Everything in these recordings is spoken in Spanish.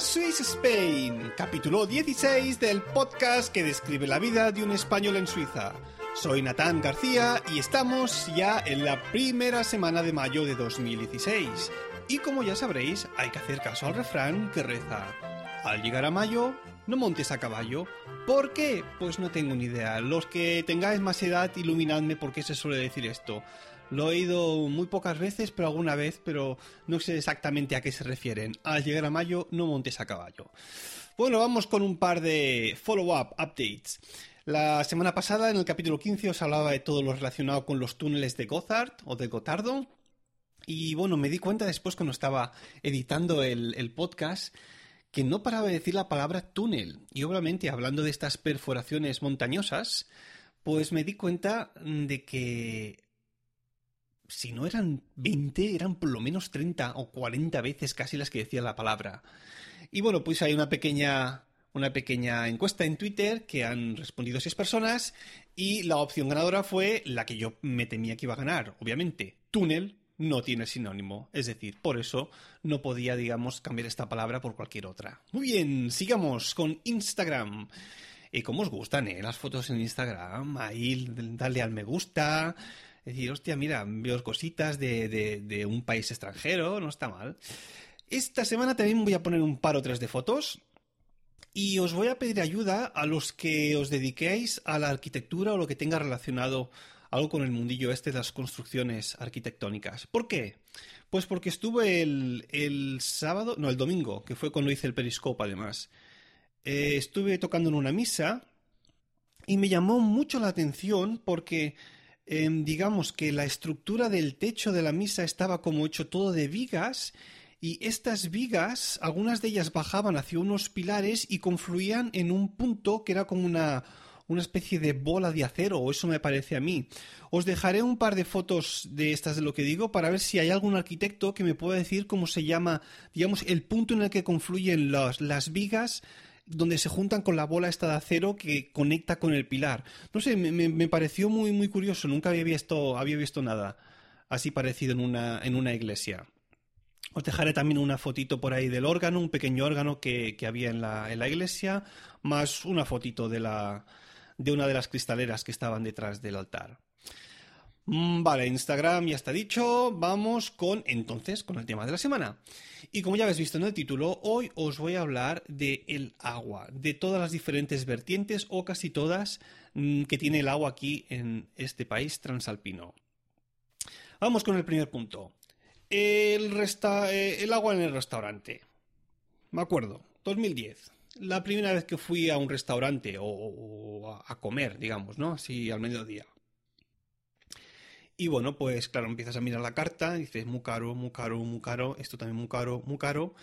Swiss Spain, capítulo 16 del podcast que describe la vida de un español en Suiza. Soy Natán García y estamos ya en la primera semana de mayo de 2016. Y como ya sabréis, hay que hacer caso al refrán que reza, al llegar a mayo, no montes a caballo. ¿Por qué? Pues no tengo ni idea. Los que tengáis más edad, iluminadme por qué se suele decir esto. Lo he oído muy pocas veces, pero alguna vez, pero no sé exactamente a qué se refieren. Al llegar a mayo, no montes a caballo. Bueno, vamos con un par de follow-up updates. La semana pasada, en el capítulo 15, os hablaba de todo lo relacionado con los túneles de Gotthard o de Gotardo. Y bueno, me di cuenta después cuando estaba editando el, el podcast que no paraba de decir la palabra túnel. Y obviamente, hablando de estas perforaciones montañosas, pues me di cuenta de que si no eran 20, eran por lo menos 30 o 40 veces casi las que decía la palabra. Y bueno, pues hay una pequeña, una pequeña encuesta en Twitter que han respondido seis personas y la opción ganadora fue la que yo me temía que iba a ganar, obviamente. Túnel no tiene sinónimo, es decir, por eso no podía, digamos, cambiar esta palabra por cualquier otra. Muy bien, sigamos con Instagram. ¿Y cómo os gustan, eh? Las fotos en Instagram, ahí dale al me gusta, decir, hostia, mira, veo cositas de, de, un país extranjero, no está mal. Esta semana también voy a poner un par o tres de fotos y os voy a pedir ayuda a los que os dediquéis a la arquitectura o lo que tenga relacionado algo con el mundillo este de las construcciones arquitectónicas. ¿Por qué? Pues porque estuve el, el sábado, no, el domingo, que fue cuando hice el periscope además. Eh, estuve tocando en una misa y me llamó mucho la atención porque Em, digamos que la estructura del techo de la misa estaba como hecho todo de vigas y estas vigas, algunas de ellas bajaban hacia unos pilares y confluían en un punto que era como una, una especie de bola de acero, o eso me parece a mí. Os dejaré un par de fotos de estas de lo que digo para ver si hay algún arquitecto que me pueda decir cómo se llama, digamos, el punto en el que confluyen las vigas donde se juntan con la bola esta de acero que conecta con el pilar. No sé, me, pareció muy, muy curioso. Nunca había visto, había visto nada así parecido en una, en una iglesia. Os dejaré también una fotito por ahí del órgano, un pequeño órgano que, había en la, en la, iglesia, más una fotito de, la, de una de las cristaleras que estaban detrás del altar. Mm, vale, Instagram ya está dicho. Vamos con entonces con el tema de la semana. Y como ya habéis visto en el título, hoy os voy a hablar de el agua, de todas las diferentes vertientes o casi todas mm, que tiene el agua aquí en este país transalpino. Vamos con el primer punto. El, eh, el agua en el restaurante. Me acuerdo, 2010. La primera vez que fui a un restaurante o, a comer, digamos, ¿no? Así al mediodía. Y bueno, pues claro, empiezas a mirar la carta, dices muy caro, muy caro, muy caro, esto también muy caro, muy caro,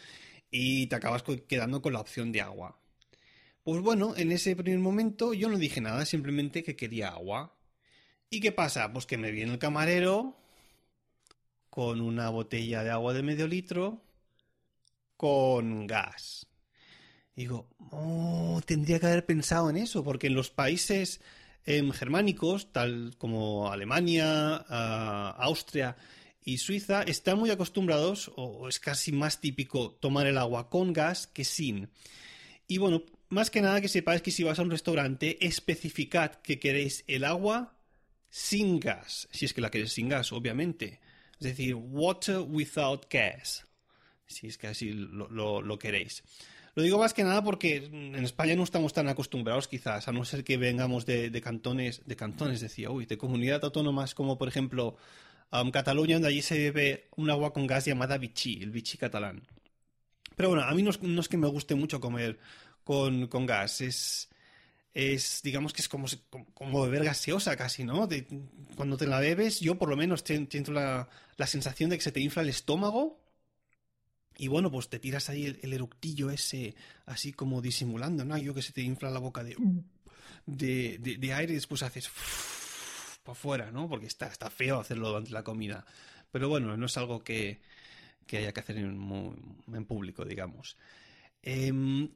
y te acabas quedando con la opción de agua. Pues bueno, en ese primer momento yo no dije nada, simplemente que quería agua. ¿Y qué pasa? Pues que me viene el camarero con una botella de agua de medio litro con gas. Digo, oh, tendría que haber pensado en eso, porque en los países germánicos, tal como Alemania, Austria y Suiza, están muy acostumbrados, o es casi más típico, tomar el agua con gas que sin. Y bueno, más que nada que sepáis que si vas a un restaurante, especificad que queréis el agua sin gas, si es que la queréis sin gas, obviamente. Es decir, water without gas, si es que así lo queréis. Lo digo más que nada porque en España no estamos tan acostumbrados quizás, a no ser que vengamos de, cantones, de cantones decía, uy, de comunidades autónomas como por ejemplo Cataluña, donde allí se bebe un agua con gas llamada Vichy, el Vichy catalán. Pero bueno, a mí no es, que me guste mucho comer con, gas, es, es, digamos que es como, como beber gaseosa casi, ¿no? cuando te la bebes, yo por lo menos siento la, la sensación de que se te infla el estómago y bueno, pues te tiras ahí el, eructillo ese, así como disimulando, ¿no? Yo que se te infla la boca de, de, de, aire y después haces... por fuera, ¿no? Porque está, está feo hacerlo durante la comida. Pero bueno, no es algo que, que haya que hacer en, en público, digamos. Em,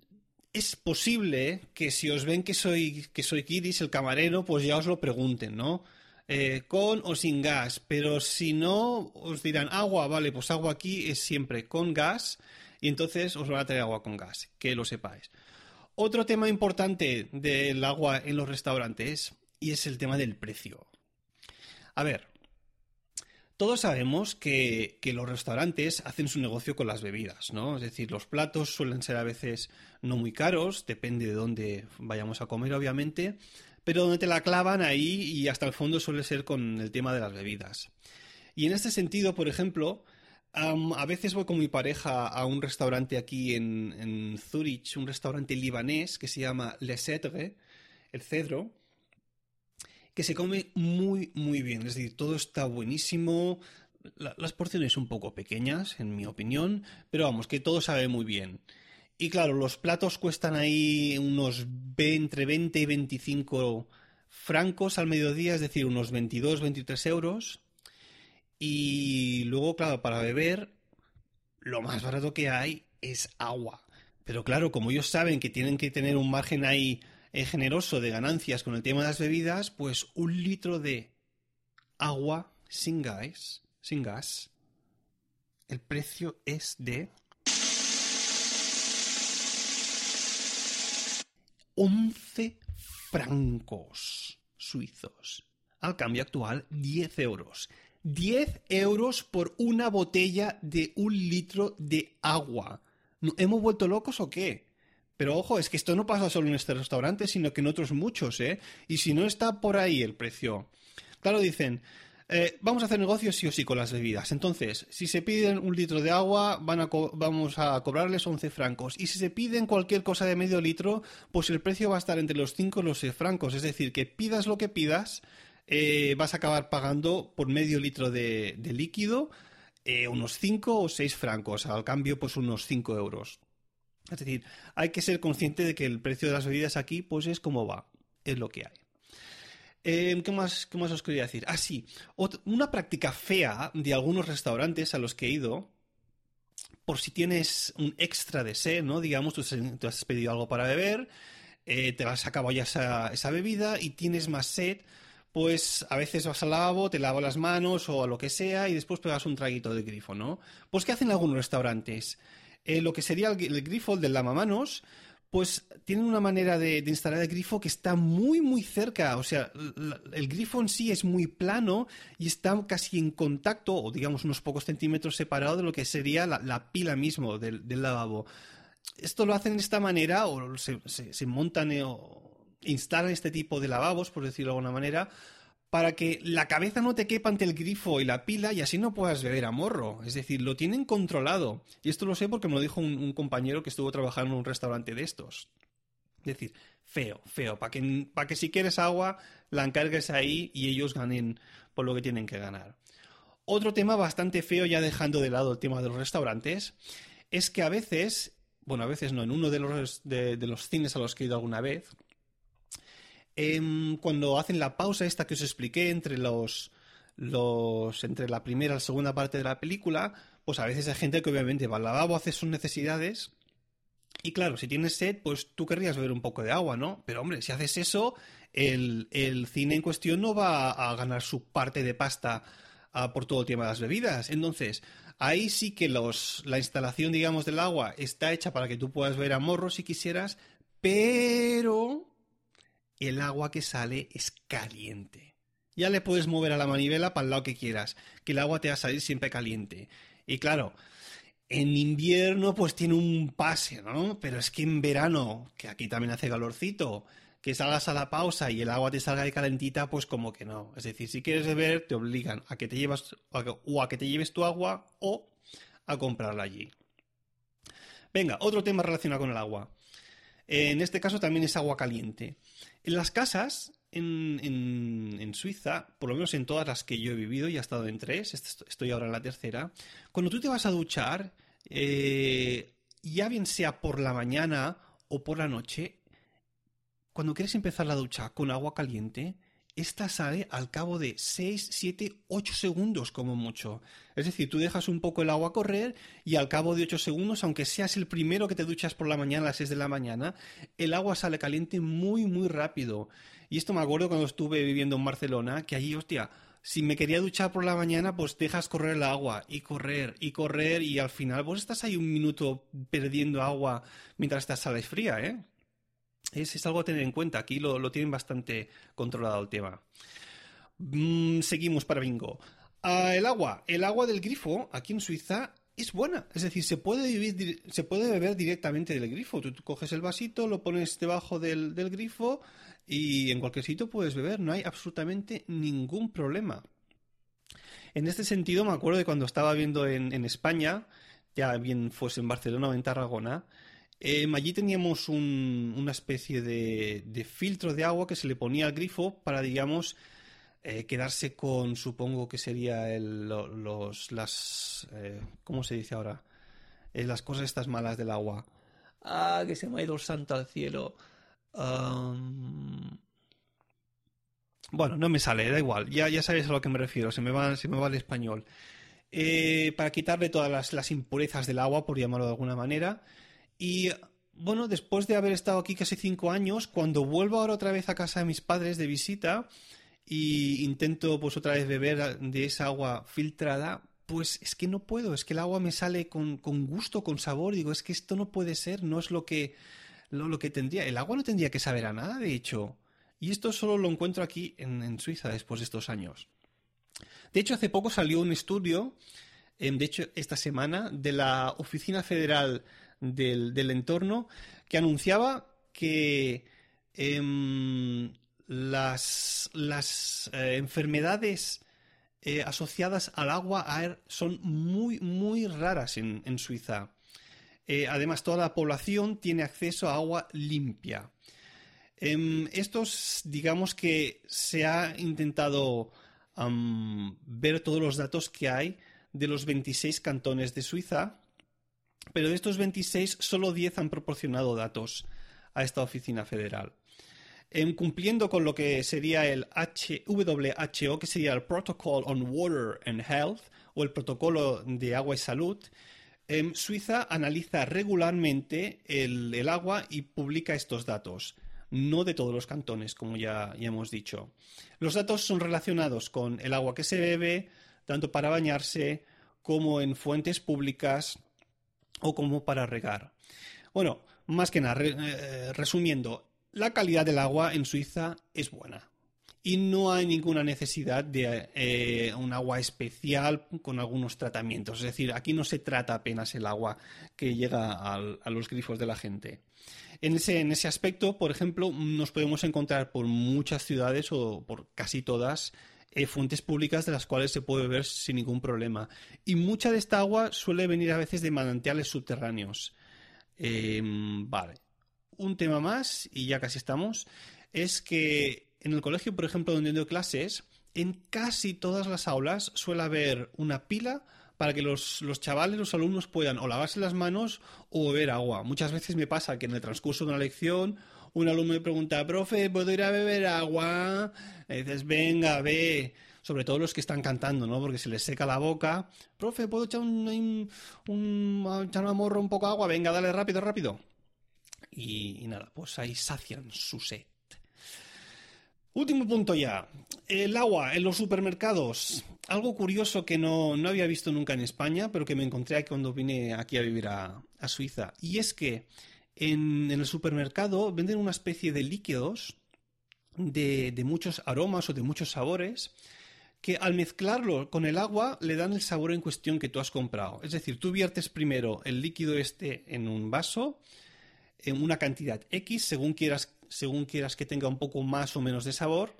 es posible que si os ven que soy, que soy Kiris, el camarero, pues ya os lo pregunten, ¿no? Eh, con o sin gas, pero si no, os dirán agua, vale, pues agua aquí es siempre con gas y entonces os van a traer agua con gas, que lo sepáis. Otro tema importante del agua en los restaurantes y es el tema del precio. A ver, todos sabemos que, los restaurantes hacen su negocio con las bebidas, ¿no? Es decir, los platos suelen ser a veces no muy caros, depende de dónde vayamos a comer, obviamente, pero donde te la clavan ahí y hasta el fondo suele ser con el tema de las bebidas. Y en este sentido, por ejemplo, a veces voy con mi pareja a un restaurante aquí en, en Zurich, un restaurante libanés que se llama Le Cedre, el Cedro, que se come muy, muy bien. Es decir, todo está buenísimo. las porciones un poco pequeñas, en mi opinión, pero vamos, que todo sabe muy bien. Y claro, los platos cuestan ahí unos entre 20 y 25 francos al mediodía, es decir, unos 22, 23 euros. Y luego, claro, para beber, lo más barato que hay es agua. Pero claro, como ellos saben que tienen que tener un margen ahí eh, generoso de ganancias con el tema de las bebidas, pues un litro de agua sin gas, sin gas, el precio es de 11 francos suizos. Al cambio actual, 10 euros. 10 euros por una botella de un litro de agua. ¿Hemos vuelto locos o qué? Pero ojo, es que esto no pasa solo en este restaurante, sino que en otros muchos, ¿eh? Y si no está por ahí el precio. Claro, dicen, eh, vamos a hacer negocios sí o sí con las bebidas. Entonces, si se piden un litro de agua, van a vamos a cobrarles 11 francos. Y si se piden cualquier cosa de medio litro, pues el precio va a estar entre los 5 y los 6 francos. Es decir, que pidas lo que pidas, eh, vas a acabar pagando por medio litro de, líquido eh, unos 5 o 6 francos. Al cambio, pues unos 5 euros. Es decir, hay que ser consciente de que el precio de las bebidas aquí, pues es como va, es lo que hay. Eh, ¿qué, más, ¿Qué más os quería decir? Ah, sí, una práctica fea de algunos restaurantes a los que he ido, por si tienes un extra de sed, ¿no? Digamos, tú, has pedido algo para beber, eh, te has acabado ya esa, esa bebida y tienes más sed, pues a veces vas al lavabo, te lavas las manos o a lo que sea y después pegas un traguito de grifo, ¿no? Pues ¿qué hacen algunos restaurantes? Eh, lo que sería el, grifo, el del lavamanos, pues tienen una manera de, instalar el grifo que está muy, muy cerca. O sea, el grifo en sí es muy plano y está casi en contacto, o digamos unos pocos centímetros separado de lo que sería la, pila mismo del, lavabo. Esto lo hacen de esta manera, o se, montan eh, o instalan este tipo de lavabos, por decirlo de alguna manera, para que la cabeza no te quepa ante el grifo y la pila y así no puedas beber a morro. Es decir, lo tienen controlado. Y esto lo sé porque me lo dijo un, compañero que estuvo trabajando en un restaurante de estos. Es decir, feo, feo, para que, que si quieres agua la encargues ahí y ellos ganen por lo que tienen que ganar. Otro tema bastante feo, ya dejando de lado el tema de los restaurantes, es que a veces, bueno, a veces no, en uno de los, de los cines a los que he ido alguna vez, Em, cuando hacen la pausa esta que os expliqué entre los, entre la primera y la segunda parte de la película, pues a veces hay gente que obviamente va al lavabo, hace sus necesidades y claro, si tienes sed, pues tú querrías beber un poco de agua, ¿no? Pero hombre, si haces eso, el, el cine en cuestión no va a ganar su parte de pasta ah, por todo el tema de las bebidas. Entonces, ahí sí que los, la instalación, digamos, del agua está hecha para que tú puedas beber a morro si quisieras, pero el agua que sale es caliente. Ya le puedes mover a la manivela para el lado que quieras, que el agua te va a salir siempre caliente. Y claro, en invierno pues tiene un pase, ¿no? Pero es que en verano, que aquí también hace calorcito, que salgas a la pausa y el agua te salga de calentita, pues como que no. Es decir, si quieres beber, te obligan a que te llevas o a que te lleves tu agua o a comprarla allí. Venga, otro tema relacionado con el agua. En este caso también es agua caliente. En las casas, en, Suiza, por lo menos en todas las que yo he vivido, y he estado en tres, estoy ahora en la tercera, cuando tú te vas a duchar, eh, ya bien sea por la mañana o por la noche, cuando quieres empezar la ducha con agua caliente, esta sale al cabo de 6, 7, 8 segundos como mucho. Es decir, tú dejas un poco el agua correr y al cabo de 8 segundos, aunque seas el primero que te duchas por la mañana a las 6 de la mañana, el agua sale caliente muy, muy rápido. Y esto me acuerdo cuando estuve viviendo en Barcelona, que allí, hostia, si me quería duchar por la mañana, pues dejas correr el agua y correr y correr y al final vos estás ahí un minuto perdiendo agua mientras estás sales fría, ¿eh? Es, algo a tener en cuenta. Aquí lo, tienen bastante controlado el tema. Mm, seguimos para bingo. Ah, el agua. El agua del grifo aquí en Suiza es buena. Es decir, se puede, se puede beber directamente del grifo. Tú, coges el vasito, lo pones debajo del, grifo y en cualquier sitio puedes beber. No hay absolutamente ningún problema. En este sentido, me acuerdo de cuando estaba viendo en, en España, ya bien fuese en Barcelona o en Tarragona, Em, allí teníamos una especie de, filtro de agua que se le ponía al grifo para, digamos, eh, quedarse con, supongo que sería el, los, las, eh, ¿cómo se dice ahora? Eh, las cosas estas malas del agua. Ah, que se me ha ido el santo al cielo. Bueno, no me sale, da igual. Ya, ya sabéis a lo que me refiero, se me va, se me va el español. para quitarle todas las, las impurezas del agua, por llamarlo de alguna manera. Y bueno, después de haber estado aquí casi cinco años, cuando vuelvo ahora otra vez a casa de mis padres de visita y intento pues otra vez beber de esa agua filtrada, pues es que no puedo, es que el agua me sale con, gusto, con sabor, digo, es que esto no puede ser, no es lo que, lo, que tendría, el agua no tendría que saber a nada, de hecho. Y esto solo lo encuentro aquí en, en Suiza después de estos años. De hecho, hace poco salió un estudio, em, de hecho, esta semana, de la Oficina Federal del, entorno que anunciaba que em, las, las eh, enfermedades eh, asociadas al agua son muy, muy raras en, Suiza. Eh, además, toda la población tiene acceso a agua limpia. Em, estos, digamos que se ha intentado ver todos los datos que hay de los 26 cantones de Suiza pero de estos 26, solo 10 han proporcionado datos a esta oficina federal. En cumpliendo con lo que sería el WHO, que sería el Protocol on Water and Health, o el Protocolo de Agua y Salud, en Suiza analiza regularmente el, agua y publica estos datos, no de todos los cantones, como ya hemos dicho. Los datos son relacionados con el agua que se bebe, tanto para bañarse como en fuentes públicas, o como para regar. Bueno, más que nada, eh, resumiendo, la calidad del agua en Suiza es buena y no hay ninguna necesidad de eh, un agua especial con algunos tratamientos. Es decir, aquí no se trata apenas el agua que llega a los grifos de la gente. En ese, en ese aspecto, por ejemplo, nos podemos encontrar por muchas ciudades o por casi todas eh, fuentes públicas de las cuales se puede beber sin ningún problema. Y mucha de esta agua suele venir a veces de manantiales subterráneos. Em, vale. Un tema más, y ya casi estamos, es que en el colegio, por ejemplo, donde doy clases, en casi todas las aulas suele haber una pila para que los, los, chavales, los alumnos puedan o lavarse las manos o beber agua. Muchas veces me pasa que en el transcurso de una lección un alumno me pregunta, profe, ¿puedo ir a beber agua? Y dices, venga, ve. Sobre todo los que están cantando, ¿no? Porque se les seca la boca. Profe, ¿puedo echar un, un, echar una morra un poco de agua? Venga, dale rápido, rápido. Y, nada, pues ahí sacian su sed. Último punto ya. El agua en los supermercados. Algo curioso que no, había visto nunca en España, pero que me encontré cuando vine aquí a vivir a, a Suiza. Y es que en, el supermercado venden una especie de líquidos de, muchos aromas o de muchos sabores que al mezclarlo con el agua le dan el sabor en cuestión que tú has comprado. Es decir, tú viertes primero el líquido este en un vaso en una cantidad X según quieras, según quieras que tenga un poco más o menos de sabor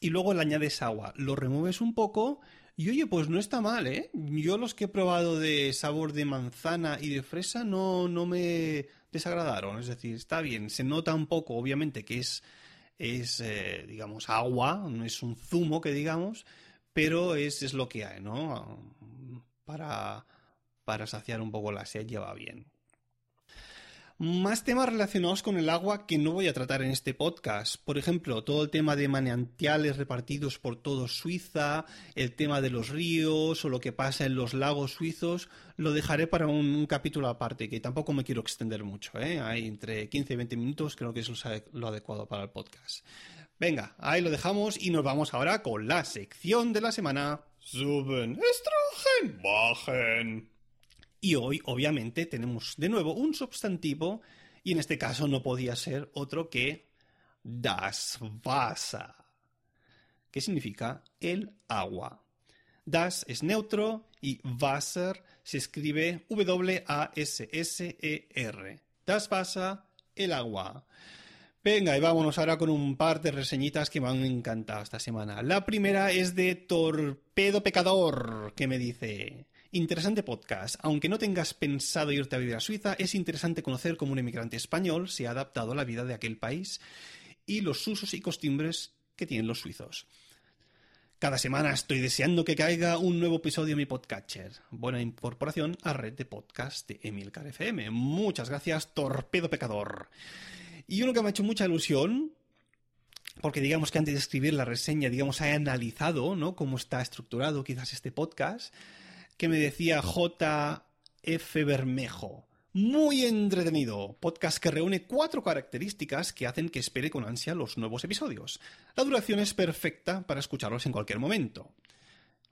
y luego le añades agua, lo remueves un poco y oye, pues no está mal, ¿eh? Yo los que he probado de sabor de manzana y de fresa no, no me desagradaron. Es decir, está bien, se nota un poco, obviamente, que es, es eh, digamos, agua, no es un zumo que digamos, pero es, es lo que hay, ¿no? Para, para saciar un poco la sed lleva bien. Más temas relacionados con el agua que no voy a tratar en este podcast. Por ejemplo, todo el tema de manantiales repartidos por todo Suiza, el tema de los ríos o lo que pasa en los lagos suizos, lo dejaré para un, capítulo aparte, que tampoco me quiero extender mucho. ¿eh? Hay entre 15 y 20 minutos, creo que es lo adecuado para el podcast. Venga, ahí lo dejamos y nos vamos ahora con la sección de la semana. Suben, bajen. Y hoy, obviamente, tenemos de nuevo un sustantivo, y en este caso no podía ser otro que das Wasser, que significa el agua. Das es neutro y Wasser se escribe W-A-S-S-E-R. Das Wasser, el agua. Venga, y vámonos ahora con un par de reseñitas que me han encantado esta semana. La primera es de Torpedo Pecador, que me dice... Interesante podcast. Aunque no tengas pensado irte a vivir a Suiza, es interesante conocer cómo un emigrante español se ha adaptado a la vida de aquel país y los usos y costumbres que tienen los suizos. Cada semana estoy deseando que caiga un nuevo episodio en mi podcatcher. Buena incorporación a red de podcast de Emilcar FM. Muchas gracias, Torpedo Pecador. Y uno que me ha hecho mucha ilusión, porque digamos que antes de escribir la reseña, digamos, he analizado, ¿no? Cómo está estructurado quizás este podcast que me decía JF Bermejo. Muy entretenido, podcast que reúne cuatro características que hacen que espere con ansia los nuevos episodios. La duración es perfecta para escucharlos en cualquier momento.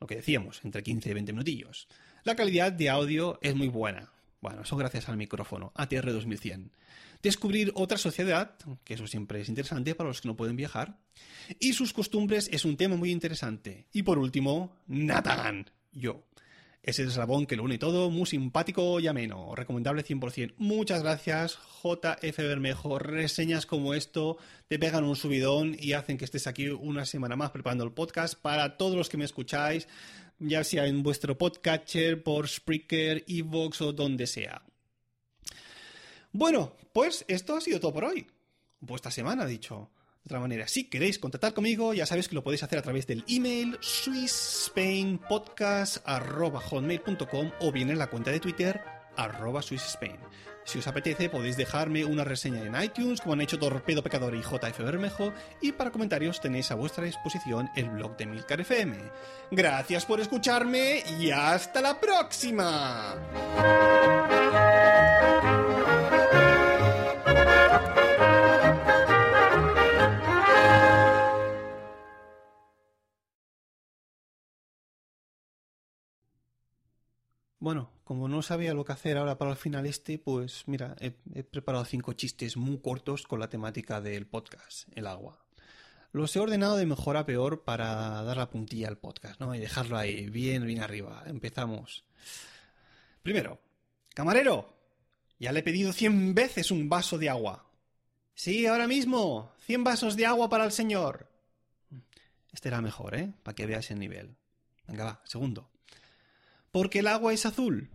Lo que decíamos, entre 15 y 20 minutillos. La calidad de audio es muy buena. Bueno, eso gracias al micrófono, ATR 2100. Descubrir otra sociedad, que eso siempre es interesante para los que no pueden viajar. Y sus costumbres es un tema muy interesante. Y por último, Nathan, yo. Ese eslabón que lo une todo, muy simpático y ameno. Recomendable 100%. Muchas gracias, JF Bermejo. Reseñas como esto te pegan un subidón y hacen que estés aquí una semana más preparando el podcast para todos los que me escucháis, ya sea en vuestro podcatcher, por Spreaker, Evox o donde sea. Bueno, pues esto ha sido todo por hoy. Pues esta semana, dicho otra manera. Si queréis contactar conmigo, ya sabéis que lo podéis hacer a través del email swissspainpodcast.com o bien en la cuenta de Twitter arroba swissspain. Si os apetece, podéis dejarme una reseña en iTunes, como han hecho Torpedo Pecador y JF Bermejo, y para comentarios tenéis a vuestra disposición el blog de Milcar FM. Gracias por escucharme y hasta la próxima. Bueno, como no sabía lo que hacer ahora para el final este, pues mira, he, preparado cinco chistes muy cortos con la temática del podcast, el agua. Los he ordenado de mejor a peor para dar la puntilla al podcast, ¿no? Y dejarlo ahí, bien, bien arriba. Empezamos. Primero, camarero, ya le he pedido cien veces un vaso de agua. Sí, ahora mismo, cien vasos de agua para el señor. Este era mejor, ¿eh? Para que veas el nivel. Venga, va, segundo. Porque el agua es azul.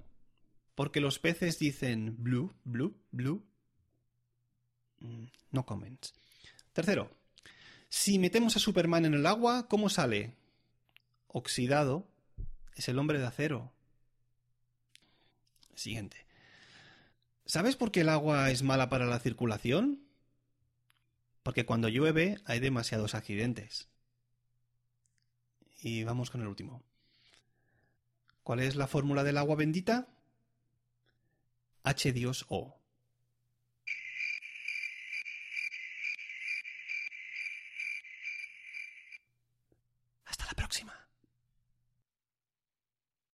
Porque los peces dicen blue, blue, blue. Mm, no comments. Tercero. Si metemos a Superman en el agua, ¿cómo sale? Oxidado. Es el hombre de acero. Siguiente. ¿Sabes por qué el agua es mala para la circulación? Porque cuando llueve hay demasiados accidentes. Y vamos con el último. ¿Cuál es la fórmula del agua bendita? H O.